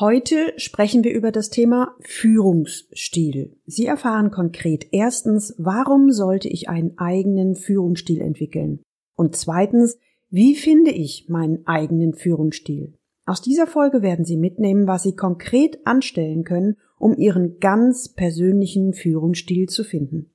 Heute sprechen wir über das Thema Führungsstil. Sie erfahren konkret erstens, warum sollte ich einen eigenen Führungsstil entwickeln? Und zweitens, wie finde ich meinen eigenen Führungsstil? Aus dieser Folge werden Sie mitnehmen, was Sie konkret anstellen können, um Ihren ganz persönlichen Führungsstil zu finden.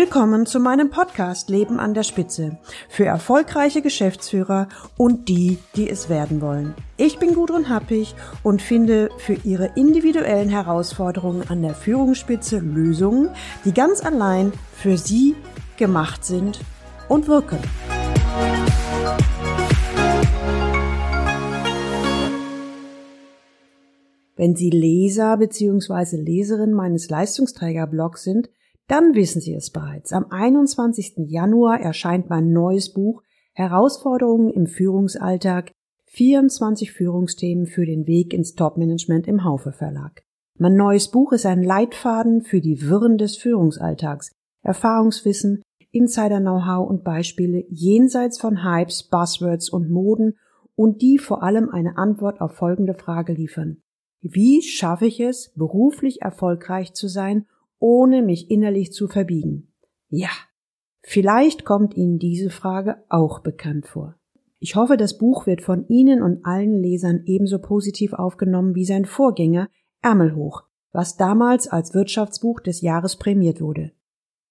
Willkommen zu meinem Podcast Leben an der Spitze für erfolgreiche Geschäftsführer und die, die es werden wollen. Ich bin Gudrun Happig und finde für Ihre individuellen Herausforderungen an der Führungsspitze Lösungen, die ganz allein für Sie gemacht sind und wirken. Wenn Sie Leser bzw. Leserin meines Leistungsträgerblogs sind, dann wissen Sie es bereits. Am 21. Januar erscheint mein neues Buch Herausforderungen im Führungsalltag 24 Führungsthemen für den Weg ins Topmanagement im Haufe Verlag. Mein neues Buch ist ein Leitfaden für die Wirren des Führungsalltags, Erfahrungswissen, Insider-Know-how und Beispiele jenseits von Hypes, Buzzwords und Moden und die vor allem eine Antwort auf folgende Frage liefern. Wie schaffe ich es, beruflich erfolgreich zu sein ohne mich innerlich zu verbiegen? Ja, vielleicht kommt Ihnen diese Frage auch bekannt vor. Ich hoffe, das Buch wird von Ihnen und allen Lesern ebenso positiv aufgenommen wie sein Vorgänger Ärmelhoch, was damals als Wirtschaftsbuch des Jahres prämiert wurde.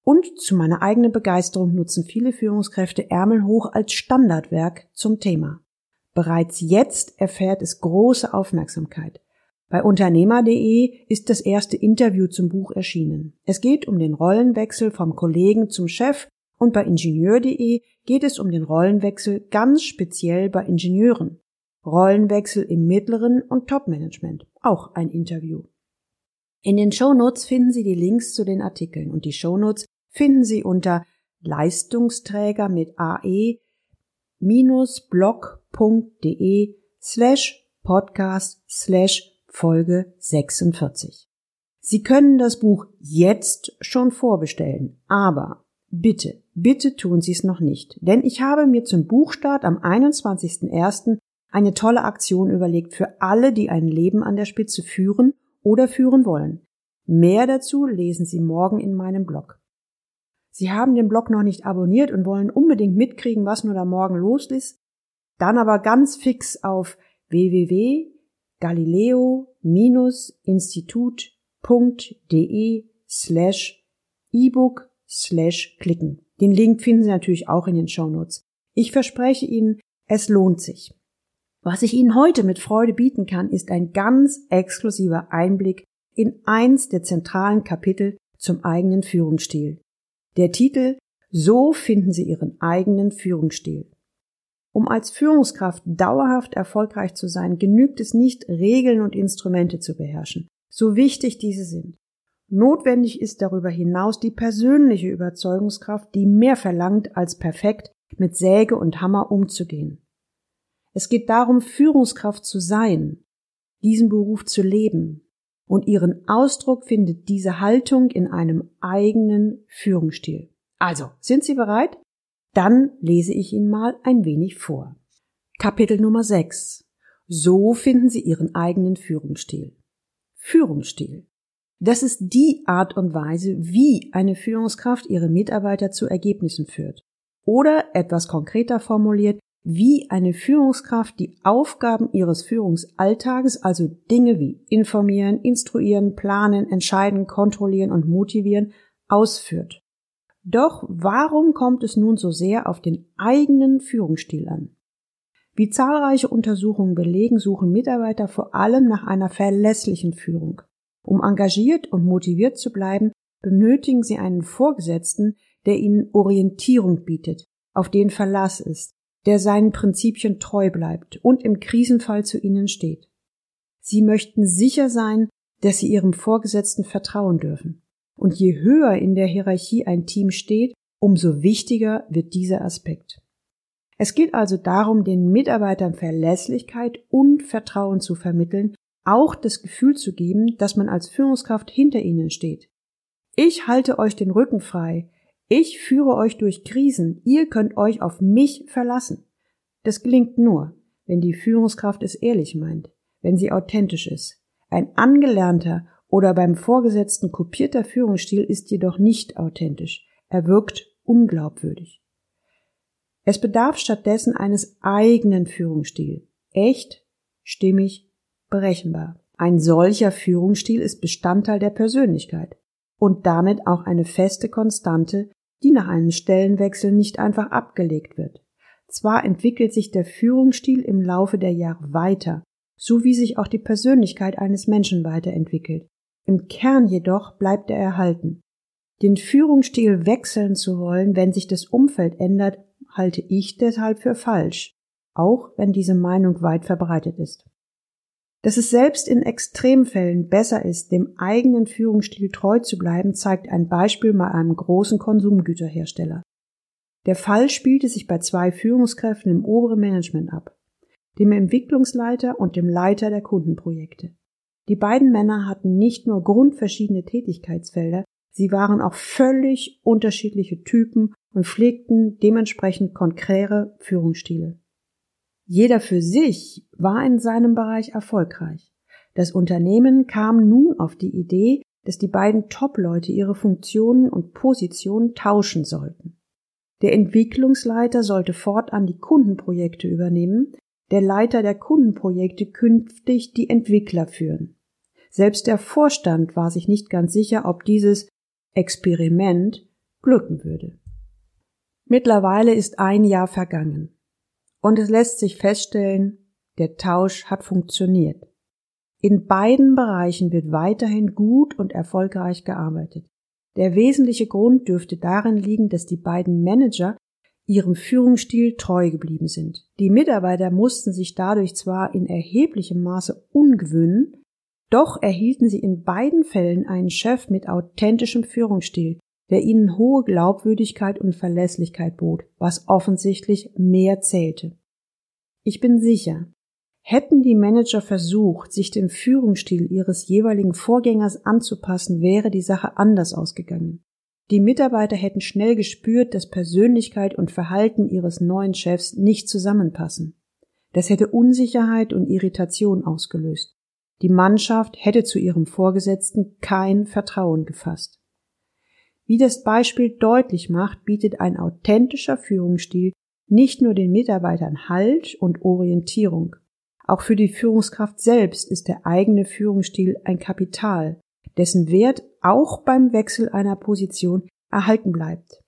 Und zu meiner eigenen Begeisterung nutzen viele Führungskräfte Ärmelhoch als Standardwerk zum Thema. Bereits jetzt erfährt es große Aufmerksamkeit. Bei Unternehmer.de ist das erste Interview zum Buch erschienen. Es geht um den Rollenwechsel vom Kollegen zum Chef und bei Ingenieur.de geht es um den Rollenwechsel ganz speziell bei Ingenieuren. Rollenwechsel im mittleren und Topmanagement. Auch ein Interview. In den Shownotes finden Sie die Links zu den Artikeln und die Shownotes finden Sie unter Leistungsträger mit ae blog.de slash podcast slash Folge 46. Sie können das Buch jetzt schon vorbestellen, aber bitte, bitte tun Sie es noch nicht, denn ich habe mir zum Buchstart am 21.01. eine tolle Aktion überlegt für alle, die ein Leben an der Spitze führen oder führen wollen. Mehr dazu lesen Sie morgen in meinem Blog. Sie haben den Blog noch nicht abonniert und wollen unbedingt mitkriegen, was nur da morgen los ist? Dann aber ganz fix auf www galileo-institut.de slash ebook slash klicken. Den Link finden Sie natürlich auch in den Shownotes. Ich verspreche Ihnen, es lohnt sich. Was ich Ihnen heute mit Freude bieten kann, ist ein ganz exklusiver Einblick in eins der zentralen Kapitel zum eigenen Führungsstil. Der Titel So finden Sie Ihren eigenen Führungsstil. Um als Führungskraft dauerhaft erfolgreich zu sein, genügt es nicht, Regeln und Instrumente zu beherrschen, so wichtig diese sind. Notwendig ist darüber hinaus die persönliche Überzeugungskraft, die mehr verlangt, als perfekt mit Säge und Hammer umzugehen. Es geht darum, Führungskraft zu sein, diesen Beruf zu leben, und ihren Ausdruck findet diese Haltung in einem eigenen Führungsstil. Also, sind Sie bereit? Dann lese ich Ihnen mal ein wenig vor. Kapitel Nummer 6. So finden Sie Ihren eigenen Führungsstil. Führungsstil. Das ist die Art und Weise, wie eine Führungskraft ihre Mitarbeiter zu Ergebnissen führt. Oder etwas konkreter formuliert, wie eine Führungskraft die Aufgaben ihres Führungsalltages, also Dinge wie informieren, instruieren, planen, entscheiden, kontrollieren und motivieren, ausführt. Doch warum kommt es nun so sehr auf den eigenen Führungsstil an? Wie zahlreiche Untersuchungen belegen, suchen Mitarbeiter vor allem nach einer verlässlichen Führung. Um engagiert und motiviert zu bleiben, benötigen sie einen Vorgesetzten, der ihnen Orientierung bietet, auf den Verlass ist, der seinen Prinzipien treu bleibt und im Krisenfall zu ihnen steht. Sie möchten sicher sein, dass sie ihrem Vorgesetzten vertrauen dürfen. Und je höher in der Hierarchie ein Team steht, umso wichtiger wird dieser Aspekt. Es geht also darum, den Mitarbeitern Verlässlichkeit und Vertrauen zu vermitteln, auch das Gefühl zu geben, dass man als Führungskraft hinter ihnen steht. Ich halte euch den Rücken frei, ich führe euch durch Krisen, ihr könnt euch auf mich verlassen. Das gelingt nur, wenn die Führungskraft es ehrlich meint, wenn sie authentisch ist. Ein angelernter oder beim Vorgesetzten kopierter Führungsstil ist jedoch nicht authentisch. Er wirkt unglaubwürdig. Es bedarf stattdessen eines eigenen Führungsstils. Echt, stimmig, berechenbar. Ein solcher Führungsstil ist Bestandteil der Persönlichkeit und damit auch eine feste Konstante, die nach einem Stellenwechsel nicht einfach abgelegt wird. Zwar entwickelt sich der Führungsstil im Laufe der Jahre weiter, so wie sich auch die Persönlichkeit eines Menschen weiterentwickelt. Im Kern jedoch bleibt er erhalten. Den Führungsstil wechseln zu wollen, wenn sich das Umfeld ändert, halte ich deshalb für falsch, auch wenn diese Meinung weit verbreitet ist. Dass es selbst in Extremfällen besser ist, dem eigenen Führungsstil treu zu bleiben, zeigt ein Beispiel bei einem großen Konsumgüterhersteller. Der Fall spielte sich bei zwei Führungskräften im oberen Management ab, dem Entwicklungsleiter und dem Leiter der Kundenprojekte. Die beiden Männer hatten nicht nur grundverschiedene Tätigkeitsfelder, sie waren auch völlig unterschiedliche Typen und pflegten dementsprechend konträre Führungsstile. Jeder für sich war in seinem Bereich erfolgreich. Das Unternehmen kam nun auf die Idee, dass die beiden Top-Leute ihre Funktionen und Positionen tauschen sollten. Der Entwicklungsleiter sollte fortan die Kundenprojekte übernehmen, der Leiter der Kundenprojekte künftig die Entwickler führen. Selbst der Vorstand war sich nicht ganz sicher, ob dieses Experiment glücken würde. Mittlerweile ist ein Jahr vergangen. Und es lässt sich feststellen, der Tausch hat funktioniert. In beiden Bereichen wird weiterhin gut und erfolgreich gearbeitet. Der wesentliche Grund dürfte darin liegen, dass die beiden Manager ihrem Führungsstil treu geblieben sind. Die Mitarbeiter mussten sich dadurch zwar in erheblichem Maße ungewöhnen, doch erhielten sie in beiden Fällen einen Chef mit authentischem Führungsstil, der ihnen hohe Glaubwürdigkeit und Verlässlichkeit bot, was offensichtlich mehr zählte. Ich bin sicher, hätten die Manager versucht, sich dem Führungsstil ihres jeweiligen Vorgängers anzupassen, wäre die Sache anders ausgegangen. Die Mitarbeiter hätten schnell gespürt, dass Persönlichkeit und Verhalten ihres neuen Chefs nicht zusammenpassen. Das hätte Unsicherheit und Irritation ausgelöst. Die Mannschaft hätte zu ihrem Vorgesetzten kein Vertrauen gefasst. Wie das Beispiel deutlich macht, bietet ein authentischer Führungsstil nicht nur den Mitarbeitern Halt und Orientierung. Auch für die Führungskraft selbst ist der eigene Führungsstil ein Kapital, dessen Wert auch beim Wechsel einer Position erhalten bleibt.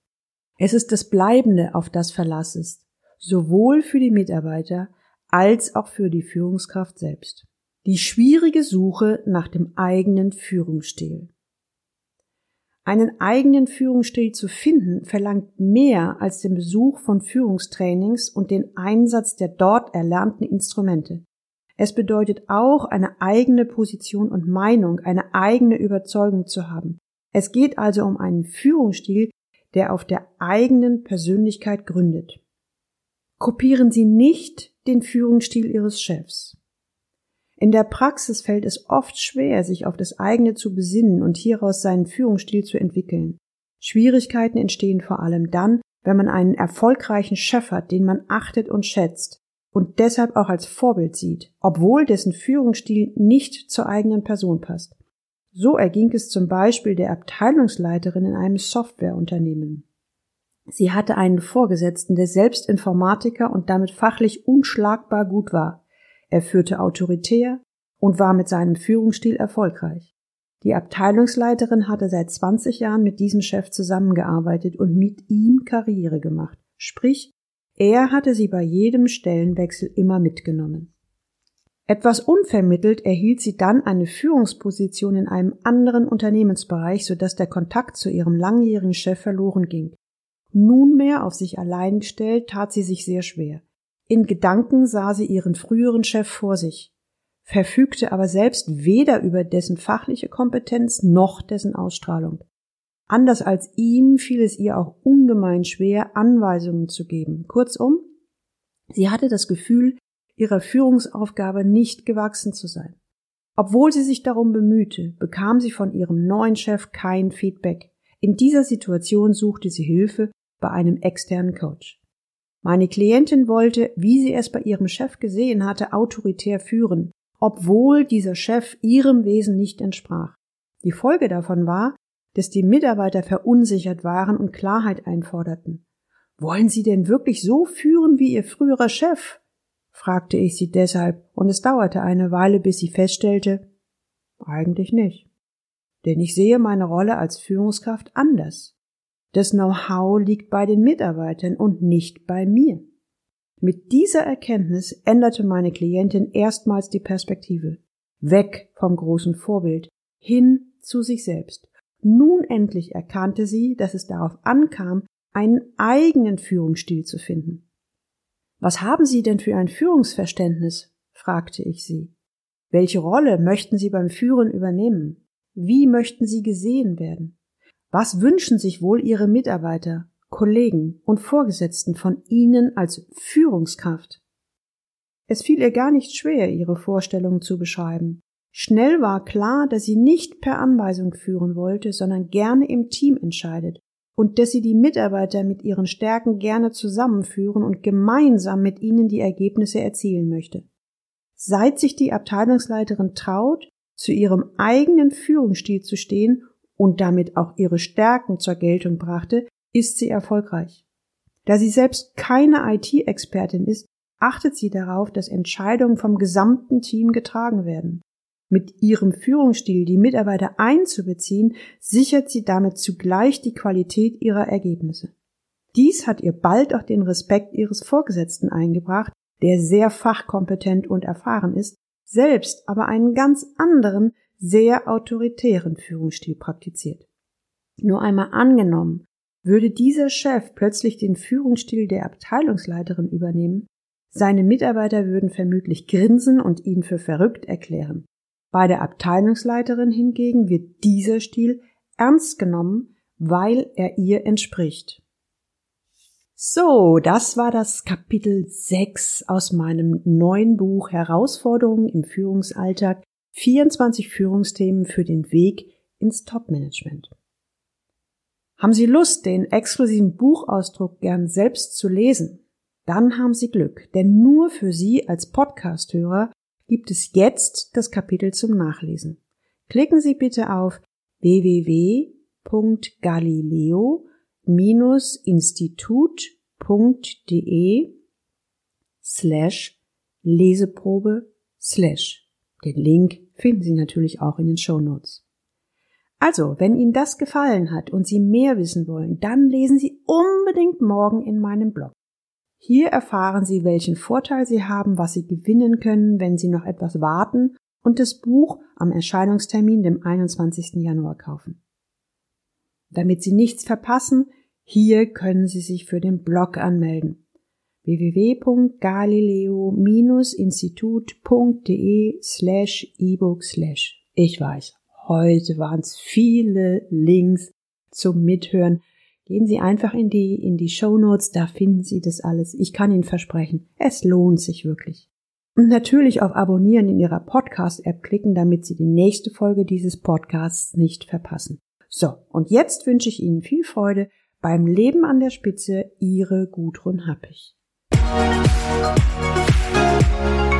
Es ist das Bleibende, auf das Verlass ist, sowohl für die Mitarbeiter als auch für die Führungskraft selbst. Die schwierige Suche nach dem eigenen Führungsstil. Einen eigenen Führungsstil zu finden verlangt mehr als den Besuch von Führungstrainings und den Einsatz der dort erlernten Instrumente. Es bedeutet auch, eine eigene Position und Meinung, eine eigene Überzeugung zu haben. Es geht also um einen Führungsstil, der auf der eigenen Persönlichkeit gründet. Kopieren Sie nicht den Führungsstil Ihres Chefs. In der Praxis fällt es oft schwer, sich auf das eigene zu besinnen und hieraus seinen Führungsstil zu entwickeln. Schwierigkeiten entstehen vor allem dann, wenn man einen erfolgreichen Chef hat, den man achtet und schätzt und deshalb auch als Vorbild sieht, obwohl dessen Führungsstil nicht zur eigenen Person passt. So erging es zum Beispiel der Abteilungsleiterin in einem Softwareunternehmen. Sie hatte einen Vorgesetzten, der selbst Informatiker und damit fachlich unschlagbar gut war. Er führte autoritär und war mit seinem Führungsstil erfolgreich. Die Abteilungsleiterin hatte seit 20 Jahren mit diesem Chef zusammengearbeitet und mit ihm Karriere gemacht. Sprich, er hatte sie bei jedem Stellenwechsel immer mitgenommen. Etwas unvermittelt erhielt sie dann eine Führungsposition in einem anderen Unternehmensbereich, sodass der Kontakt zu ihrem langjährigen Chef verloren ging. Nunmehr auf sich allein gestellt, tat sie sich sehr schwer. In Gedanken sah sie ihren früheren Chef vor sich, verfügte aber selbst weder über dessen fachliche Kompetenz noch dessen Ausstrahlung. Anders als ihm fiel es ihr auch ungemein schwer, Anweisungen zu geben. Kurzum, sie hatte das Gefühl, ihrer Führungsaufgabe nicht gewachsen zu sein. Obwohl sie sich darum bemühte, bekam sie von ihrem neuen Chef kein Feedback. In dieser Situation suchte sie Hilfe bei einem externen Coach. Meine Klientin wollte, wie sie es bei ihrem Chef gesehen hatte, autoritär führen, obwohl dieser Chef ihrem Wesen nicht entsprach. Die Folge davon war, dass die Mitarbeiter verunsichert waren und Klarheit einforderten. Wollen Sie denn wirklich so führen wie Ihr früherer Chef? fragte ich sie deshalb, und es dauerte eine Weile, bis sie feststellte, eigentlich nicht. Denn ich sehe meine Rolle als Führungskraft anders. Das Know-how liegt bei den Mitarbeitern und nicht bei mir. Mit dieser Erkenntnis änderte meine Klientin erstmals die Perspektive. Weg vom großen Vorbild, hin zu sich selbst. Nun endlich erkannte sie, dass es darauf ankam, einen eigenen Führungsstil zu finden. Was haben Sie denn für ein Führungsverständnis? fragte ich sie. Welche Rolle möchten Sie beim Führen übernehmen? Wie möchten Sie gesehen werden? Was wünschen sich wohl Ihre Mitarbeiter, Kollegen und Vorgesetzten von Ihnen als Führungskraft? Es fiel ihr gar nicht schwer, ihre Vorstellungen zu beschreiben. Schnell war klar, dass sie nicht per Anweisung führen wollte, sondern gerne im Team entscheidet und dass sie die Mitarbeiter mit ihren Stärken gerne zusammenführen und gemeinsam mit ihnen die Ergebnisse erzielen möchte. Seit sich die Abteilungsleiterin traut, zu ihrem eigenen Führungsstil zu stehen und damit auch ihre Stärken zur Geltung brachte, ist sie erfolgreich. Da sie selbst keine IT-Expertin ist, achtet sie darauf, dass Entscheidungen vom gesamten Team getragen werden. Mit ihrem Führungsstil die Mitarbeiter einzubeziehen, sichert sie damit zugleich die Qualität ihrer Ergebnisse. Dies hat ihr bald auch den Respekt ihres Vorgesetzten eingebracht, der sehr fachkompetent und erfahren ist, selbst aber einen ganz anderen, sehr autoritären Führungsstil praktiziert. Nur einmal angenommen, würde dieser Chef plötzlich den Führungsstil der Abteilungsleiterin übernehmen, seine Mitarbeiter würden vermutlich grinsen und ihn für verrückt erklären. Bei der Abteilungsleiterin hingegen wird dieser Stil ernst genommen, weil er ihr entspricht. So, das war das Kapitel 6 aus meinem neuen Buch Herausforderungen im Führungsalltag 24 Führungsthemen für den Weg ins Topmanagement. Haben Sie Lust, den exklusiven Buchausdruck gern selbst zu lesen? Dann haben Sie Glück, denn nur für Sie als Podcasthörer gibt es jetzt das Kapitel zum Nachlesen. Klicken Sie bitte auf www.galileo-institut.de slash Leseprobe slash. Den Link finden Sie natürlich auch in den Show Notes. Also, wenn Ihnen das gefallen hat und Sie mehr wissen wollen, dann lesen Sie unbedingt morgen in meinem Blog. Hier erfahren Sie, welchen Vorteil Sie haben, was Sie gewinnen können, wenn Sie noch etwas warten und das Buch am Erscheinungstermin, dem 21. Januar, kaufen. Damit Sie nichts verpassen, hier können Sie sich für den Blog anmelden www.galileo-institut.de slash ebook slash. Ich weiß, heute waren es viele Links zum Mithören. Gehen Sie einfach in die, in die Show Notes, da finden Sie das alles. Ich kann Ihnen versprechen, es lohnt sich wirklich. Und natürlich auf Abonnieren in Ihrer Podcast-App klicken, damit Sie die nächste Folge dieses Podcasts nicht verpassen. So, und jetzt wünsche ich Ihnen viel Freude beim Leben an der Spitze, Ihre Gudrun Happig. Thank you.